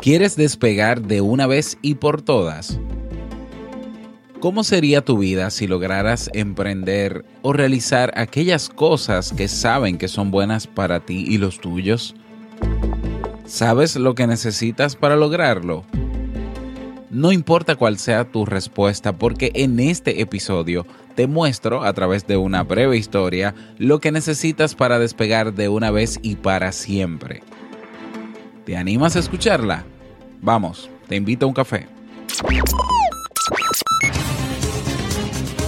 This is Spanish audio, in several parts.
¿Quieres despegar de una vez y por todas? ¿Cómo sería tu vida si lograras emprender o realizar aquellas cosas que saben que son buenas para ti y los tuyos? ¿Sabes lo que necesitas para lograrlo? No importa cuál sea tu respuesta, porque en este episodio te muestro a través de una breve historia lo que necesitas para despegar de una vez y para siempre. ¿Te animas a escucharla? Vamos, te invito a un café.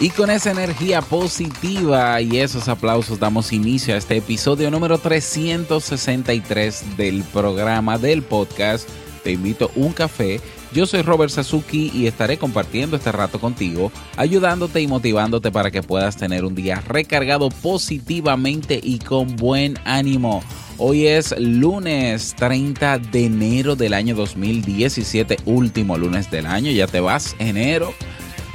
Y con esa energía positiva y esos aplausos damos inicio a este episodio número 363 del programa del podcast. Te invito un café. Yo soy Robert Sasuki y estaré compartiendo este rato contigo, ayudándote y motivándote para que puedas tener un día recargado positivamente y con buen ánimo. Hoy es lunes 30 de enero del año 2017, último lunes del año. Ya te vas, enero.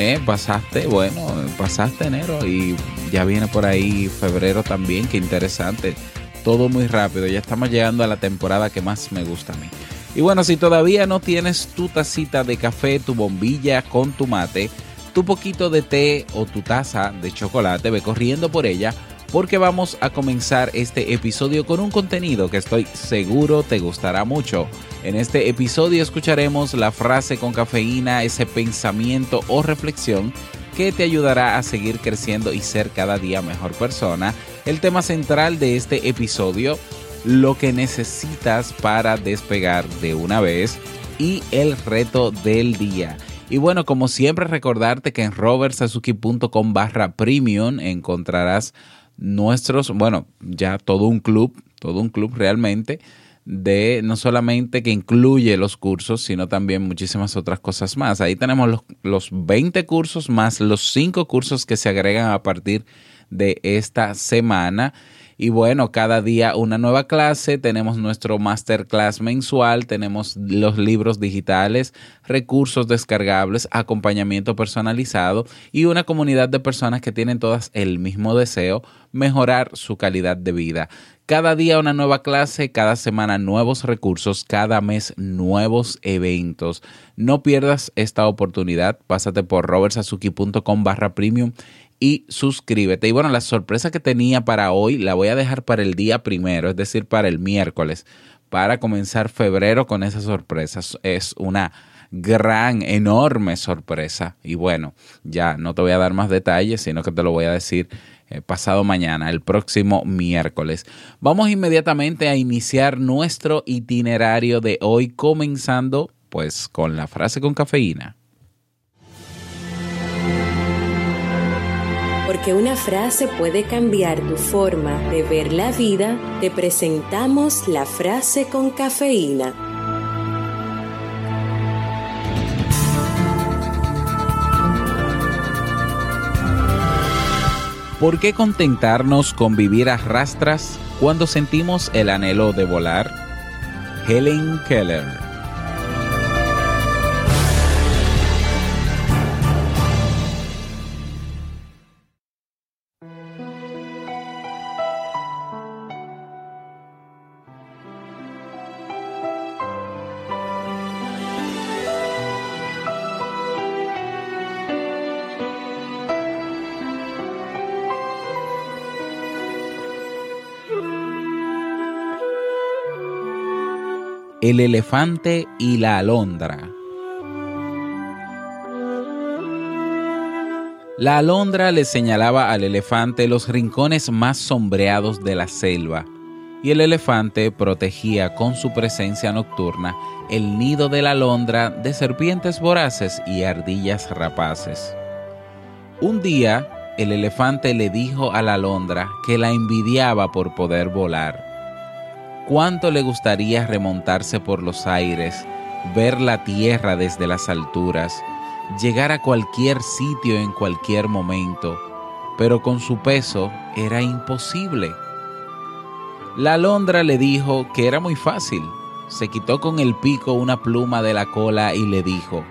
Eh, pasaste, bueno, pasaste enero y ya viene por ahí febrero también, qué interesante. Todo muy rápido, ya estamos llegando a la temporada que más me gusta a mí. Y bueno, si todavía no tienes tu tacita de café, tu bombilla con tu mate, tu poquito de té o tu taza de chocolate, ve corriendo por ella porque vamos a comenzar este episodio con un contenido que estoy seguro te gustará mucho. En este episodio escucharemos la frase con cafeína, ese pensamiento o reflexión que te ayudará a seguir creciendo y ser cada día mejor persona. El tema central de este episodio, lo que necesitas para despegar de una vez y el reto del día. Y bueno, como siempre recordarte que en robertsazuki.com barra premium encontrarás nuestros, bueno, ya todo un club, todo un club realmente de no solamente que incluye los cursos, sino también muchísimas otras cosas más. Ahí tenemos los, los 20 cursos más los 5 cursos que se agregan a partir de esta semana. Y bueno, cada día una nueva clase, tenemos nuestro masterclass mensual, tenemos los libros digitales, recursos descargables, acompañamiento personalizado y una comunidad de personas que tienen todas el mismo deseo, mejorar su calidad de vida. Cada día una nueva clase, cada semana nuevos recursos, cada mes nuevos eventos. No pierdas esta oportunidad. Pásate por robertsazuki.com barra premium y suscríbete. Y bueno, la sorpresa que tenía para hoy la voy a dejar para el día primero, es decir, para el miércoles, para comenzar febrero con esas sorpresas. Es una gran, enorme sorpresa. Y bueno, ya no te voy a dar más detalles, sino que te lo voy a decir eh, pasado mañana, el próximo miércoles. Vamos inmediatamente a iniciar nuestro itinerario de hoy, comenzando pues con la frase con cafeína. Porque una frase puede cambiar tu forma de ver la vida, te presentamos la frase con cafeína. ¿Por qué contentarnos con vivir a rastras cuando sentimos el anhelo de volar? Helen Keller El elefante y la alondra. La alondra le señalaba al elefante los rincones más sombreados de la selva y el elefante protegía con su presencia nocturna el nido de la alondra de serpientes voraces y ardillas rapaces. Un día, el elefante le dijo a la alondra que la envidiaba por poder volar. Cuánto le gustaría remontarse por los aires, ver la tierra desde las alturas, llegar a cualquier sitio en cualquier momento, pero con su peso era imposible. La alondra le dijo que era muy fácil. Se quitó con el pico una pluma de la cola y le dijo,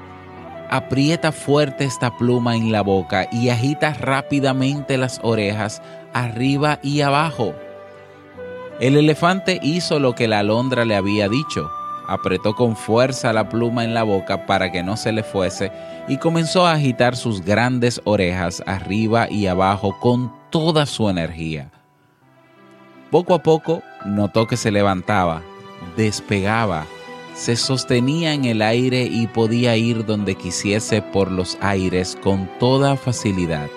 aprieta fuerte esta pluma en la boca y agita rápidamente las orejas arriba y abajo. El elefante hizo lo que la alondra le había dicho. Apretó con fuerza la pluma en la boca para que no se le fuese y comenzó a agitar sus grandes orejas arriba y abajo con toda su energía. Poco a poco notó que se levantaba, despegaba, se sostenía en el aire y podía ir donde quisiese por los aires con toda facilidad.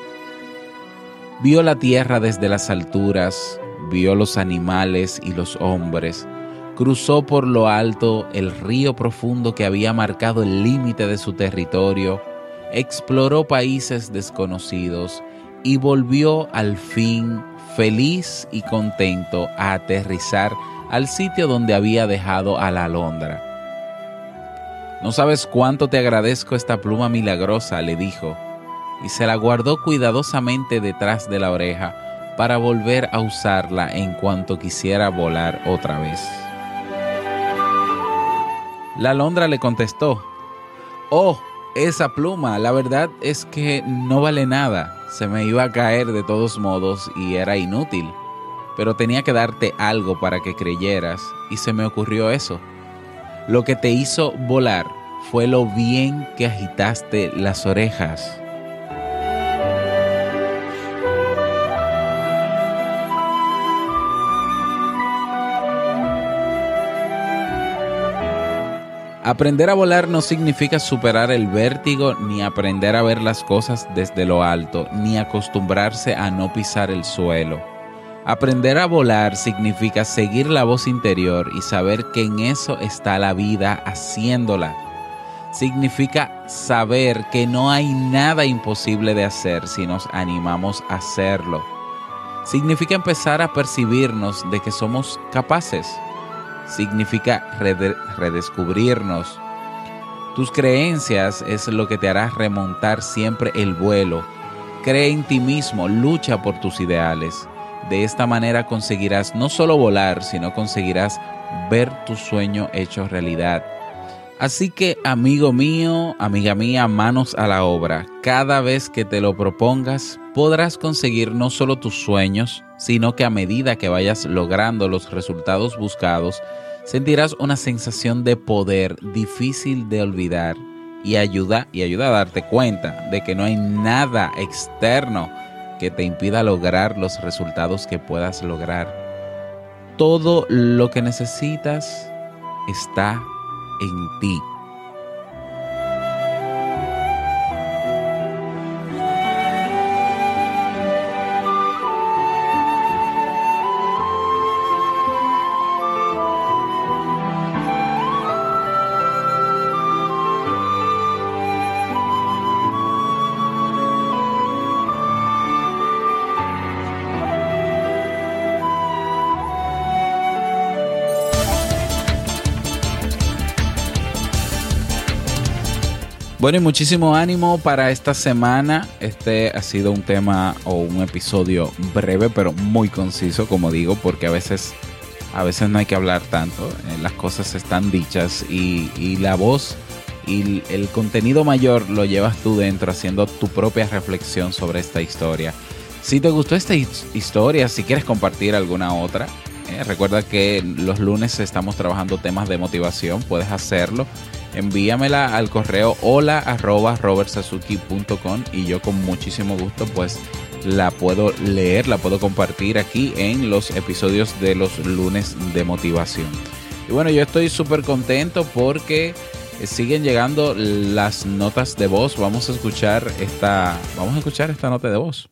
Vio la tierra desde las alturas, vio los animales y los hombres, cruzó por lo alto el río profundo que había marcado el límite de su territorio, exploró países desconocidos y volvió al fin feliz y contento a aterrizar al sitio donde había dejado a la alondra. No sabes cuánto te agradezco esta pluma milagrosa, le dijo, y se la guardó cuidadosamente detrás de la oreja para volver a usarla en cuanto quisiera volar otra vez. La alondra le contestó, Oh, esa pluma, la verdad es que no vale nada se me iba a caer de todos modos y era inútil. Pero tenía que darte algo para que creyeras y se me ocurrió eso. Lo que te hizo volar fue lo bien que agitaste las orejas. Aprender a volar no significa superar el vértigo ni aprender a ver las cosas desde lo alto, ni acostumbrarse a no pisar el suelo. Aprender a volar significa seguir la voz interior y saber que en eso está la vida haciéndola. Significa saber que no hay nada imposible de hacer si nos animamos a hacerlo. Significa empezar a percibirnos de que somos capaces significa redescubrirnos. Tus creencias es lo que te hará remontar siempre el vuelo. Cree en ti mismo, lucha por tus ideales. De esta manera conseguirás no solo volar, sino conseguirás ver tu sueño hecho realidad. Así que, amigo mío, amiga mía, manos a la obra. Cada vez que te lo propongas, podrás conseguir no solo tus sueños, sino que a medida que vayas logrando los resultados buscados, sentirás una sensación de poder difícil de olvidar y ayuda y ayuda a darte cuenta de que no hay nada externo que te impida lograr los resultados que puedas lograr. Todo lo que necesitas está en ti. Bueno, y muchísimo ánimo para esta semana. Este ha sido un tema o un episodio breve, pero muy conciso, como digo, porque a veces, a veces no hay que hablar tanto. Eh, las cosas están dichas y, la voz y el contenido mayor lo llevas tú dentro haciendo tu propia reflexión sobre esta historia. Si te gustó esta historia, si quieres compartir alguna otra, eh, recuerda que los lunes estamos trabajando temas de motivación, puedes hacerlo envíamela al correo hola y yo con muchísimo gusto pues la puedo leer, la puedo compartir aquí en los episodios de los lunes de motivación. Y bueno, yo estoy súper contento porque siguen llegando las notas de voz. Vamos a escuchar esta, vamos a escuchar esta nota de voz.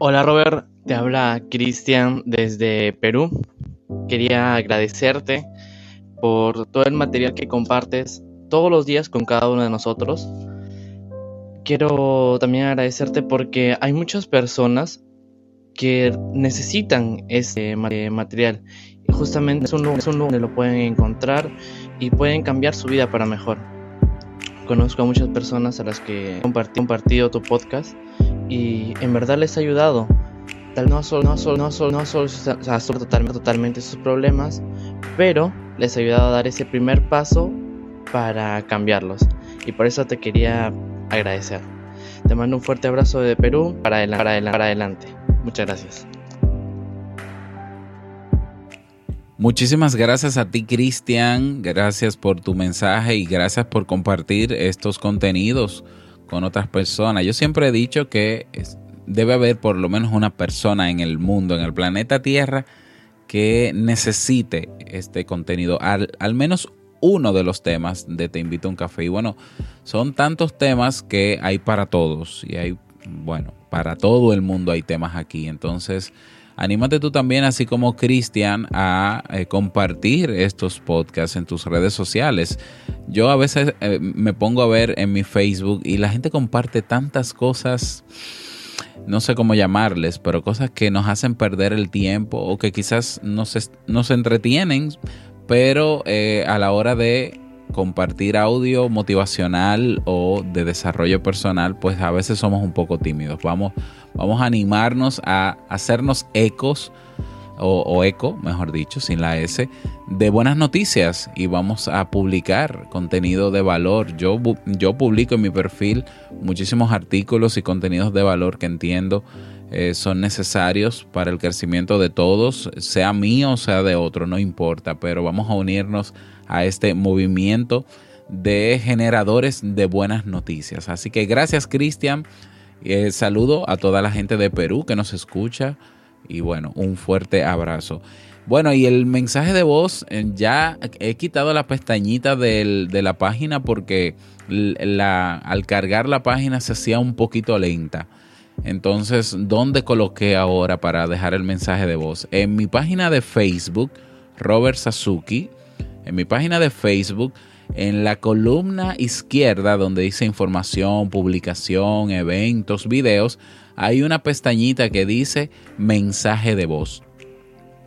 Hola Robert, te habla Cristian desde Perú. Quería agradecerte por todo el material que compartes todos los días con cada uno de nosotros. Quiero también agradecerte porque hay muchas personas que necesitan este material y justamente es un, lugar, donde lo pueden encontrar y pueden cambiar su vida para mejor. Conozco a muchas personas a las que he compartido tu podcast y en verdad les ha ayudado. No solo, no solo, no solo, no solo, totalmente, totalmente sus problemas, pero les ha ayudado a dar ese primer paso para cambiarlos. Y por eso te quería agradecer. Te mando un fuerte abrazo de Perú para para para adelante. Muchas gracias. Muchísimas gracias a ti, Cristian. Gracias por tu mensaje y gracias por compartir estos contenidos con otras personas. Yo siempre he dicho que debe haber por lo menos una persona en el mundo, en el planeta Tierra, que necesite este contenido, al, al menos uno de los temas de Te invito a un café. Y bueno, son tantos temas que hay para todos y hay, bueno, para todo el mundo hay temas aquí. Entonces, anímate tú también, así como Cristian, a eh, compartir estos podcasts en tus redes sociales. Yo a veces eh, me pongo a ver en mi Facebook y la gente comparte tantas cosas, no sé cómo llamarles, pero cosas que nos hacen perder el tiempo o que quizás nos, entretienen, pero eh, a la hora de compartir audio motivacional o de desarrollo personal, pues a veces somos un poco tímidos. Vamos, vamos a animarnos a hacernos ecos o, eco, mejor dicho, sin la S, de buenas noticias y vamos a publicar contenido de valor. Yo, yo publico en mi perfil muchísimos artículos y contenidos de valor que entiendo eh, son necesarios para el crecimiento de todos, sea mío o sea de otro, no importa, pero vamos a unirnos a este movimiento de generadores de buenas noticias. Así que gracias Cristian, eh, saludo a toda la gente de Perú que nos escucha y bueno, un fuerte abrazo. Bueno, y el mensaje de voz, eh, ya he quitado la pestañita de la página porque la, al cargar la página se hacía un poquito lenta. Entonces, ¿dónde coloqué ahora para dejar el mensaje de voz? En mi página de Facebook, Robert Sasuki, en mi página de Facebook, en la columna izquierda donde dice información, publicación, eventos, videos, hay una pestañita que dice mensaje de voz.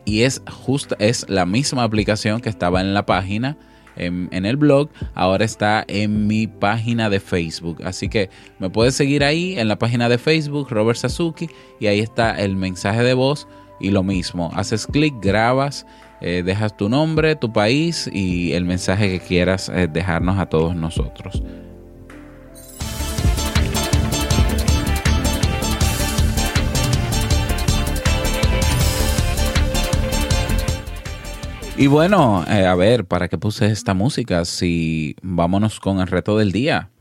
Y es justa, es la misma aplicación que estaba en la página en, el blog, ahora está en mi página de Facebook. Así que me puedes seguir ahí en la página de Facebook, Robert Sasuki, y ahí está el mensaje de voz y lo mismo. Haces clic, grabas, eh, dejas tu nombre, tu país y el mensaje que quieras eh, dejarnos a todos nosotros. Y bueno, eh, a ver, ¿para qué puse esta música? Si vámonos con el reto del día.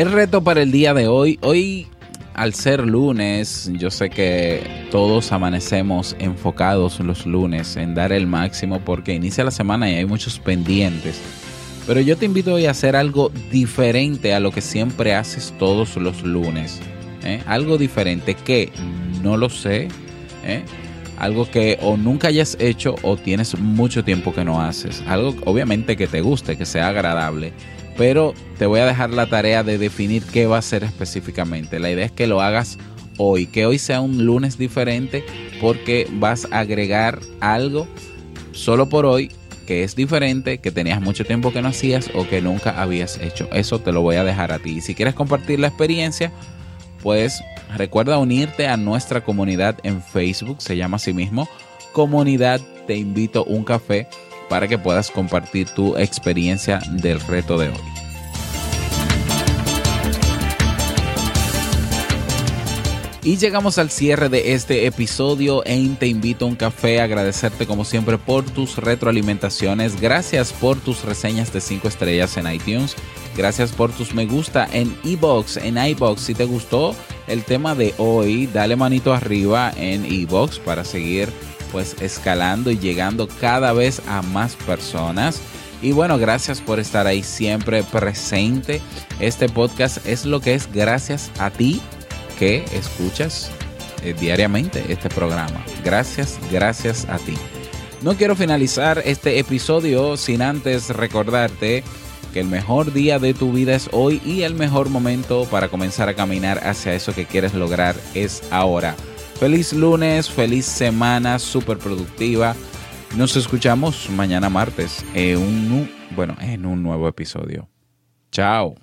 El reto para el día de hoy, hoy al ser lunes, yo sé que todos amanecemos enfocados los lunes en dar el máximo porque inicia la semana y hay muchos pendientes. Pero yo te invito hoy a hacer algo diferente a lo que siempre haces todos los lunes. ¿eh? Algo diferente que no lo sé. ¿eh? Algo que o nunca hayas hecho o tienes mucho tiempo que no haces. Algo obviamente que te guste, que sea agradable pero te voy a dejar la tarea de definir qué va a ser específicamente. La idea es que lo hagas hoy, que hoy sea un lunes diferente porque vas a agregar algo solo por hoy que es diferente, que tenías mucho tiempo que no hacías o que nunca habías hecho. Eso te lo voy a dejar a ti. Y si quieres compartir la experiencia, pues recuerda unirte a nuestra comunidad en Facebook, se llama así mismo Comunidad Te Invito un Café para que puedas compartir tu experiencia del reto de hoy. Y llegamos al cierre de este episodio en Te invito a un café. Agradecerte como siempre por tus retroalimentaciones. Gracias por tus reseñas de 5 estrellas en iTunes. Gracias por tus me gusta en iBox, en iBox. Si te gustó el tema de hoy, dale manito arriba en iBox para seguir pues escalando y llegando cada vez a más personas. Y bueno, gracias por estar ahí siempre presente. Este podcast es lo que es gracias a ti que escuchas eh, diariamente este programa. Gracias, gracias a ti. No quiero finalizar este episodio sin antes recordarte que el mejor día de tu vida es hoy y el mejor momento para comenzar a caminar hacia eso que quieres lograr es ahora. Feliz lunes, feliz semana, súper productiva. Nos escuchamos mañana martes en un, bueno, en un nuevo episodio. Chao.